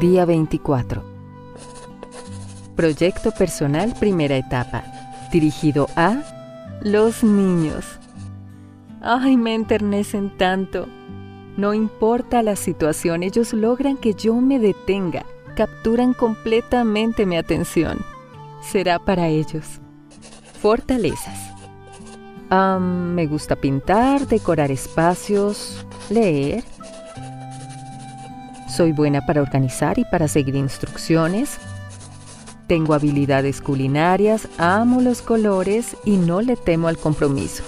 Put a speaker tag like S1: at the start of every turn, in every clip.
S1: Día 24. Proyecto personal primera etapa. Dirigido a los niños. Ay, me enternecen tanto. No importa la situación, ellos logran que yo me detenga, capturan completamente mi atención. Será para ellos. Fortalezas. me gusta pintar, decorar espacios, leer. Soy buena para organizar y para seguir instrucciones. Tengo habilidades culinarias, amo los colores y no le temo al compromiso.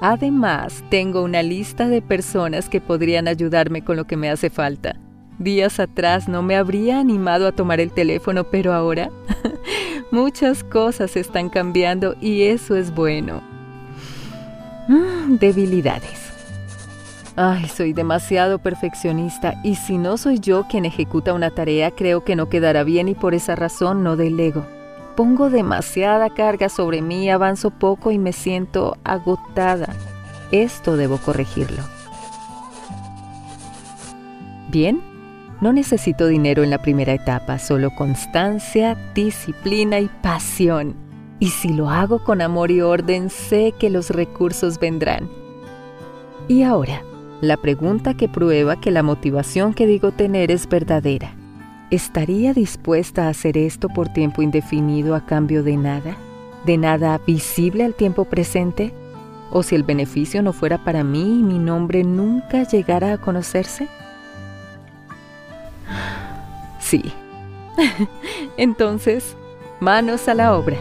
S1: Además, tengo una lista de personas que podrían ayudarme con lo que me hace falta. Días atrás no me habría animado a tomar el teléfono, pero ahora muchas cosas están cambiando y eso es bueno. Mm, debilidades. Ay, soy demasiado perfeccionista y si no soy yo quien ejecuta una tarea, creo que no quedará bien y por esa razón no delego. Pongo demasiada carga sobre mí, avanzo poco y me siento agotada. Esto debo corregirlo. Bien, no necesito dinero en la primera etapa, solo constancia, disciplina y pasión. Y si lo hago con amor y orden, sé que los recursos vendrán. Y ahora, la pregunta que prueba que la motivación que digo tener es verdadera. ¿Estaría dispuesta a hacer esto por tiempo indefinido a cambio de nada? ¿De nada visible al tiempo presente? ¿O si el beneficio no fuera para mí y mi nombre nunca llegara a conocerse? Sí. Entonces, manos a la obra.